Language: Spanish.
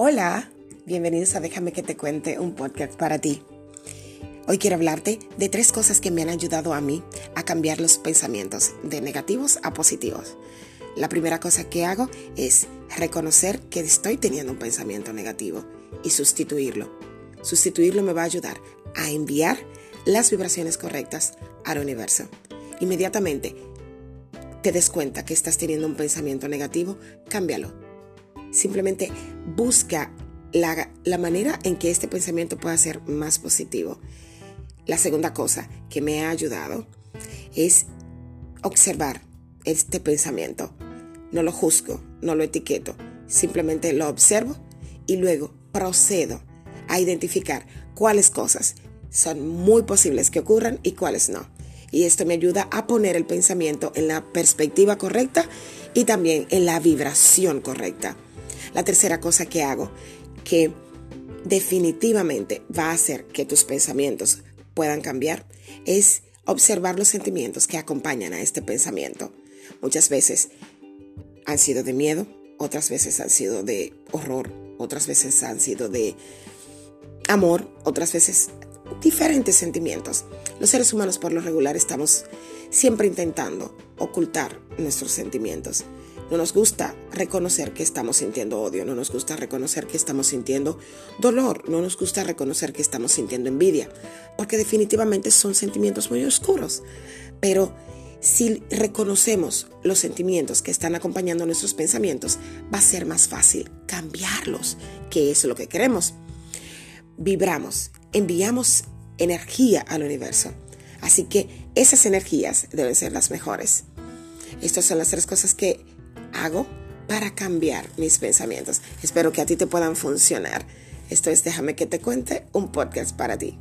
Hola, bienvenidos a Déjame que te cuente un podcast para ti. Hoy quiero hablarte de tres cosas que me han ayudado a mí a cambiar los pensamientos de negativos a positivos. La primera cosa que hago es reconocer que estoy teniendo un pensamiento negativo y sustituirlo. Sustituirlo me va a ayudar a enviar las vibraciones correctas al universo. Inmediatamente te des cuenta que estás teniendo un pensamiento negativo, cámbialo Simplemente busca la, manera en que este pensamiento pueda ser más positivo. La segunda cosa que me ha ayudado es observar este pensamiento. No lo juzgo, no lo etiqueto, simplemente lo observo y luego procedo a identificar cuáles cosas son muy posibles que ocurran y cuáles no. Y esto me ayuda a poner el pensamiento en la perspectiva correcta y también en la vibración correcta. La tercera cosa que hago, que definitivamente va a hacer que tus pensamientos puedan cambiar, es observar los sentimientos que acompañan a este pensamiento. Muchas veces han sido de miedo, otras veces han sido de horror, otras veces han sido de amor, otras veces diferentes sentimientos. Los seres humanos por lo regular estamos siempre intentando ocultar nuestros sentimientos. No nos gusta reconocer que estamos sintiendo odio, no nos gusta reconocer que estamos sintiendo dolor, no nos gusta reconocer que estamos sintiendo envidia, porque definitivamente son sentimientos muy oscuros. Pero si reconocemos los sentimientos que están acompañando nuestros pensamientos, va a ser más fácil cambiarlos, que es lo que queremos. Vibramos, enviamos energía al universo. Así que esas energías deben ser las mejores. Estas son las tres cosas que hago para cambiar mis pensamientos. Espero que a ti te puedan funcionar. Esto es Déjame que te cuente un podcast para ti.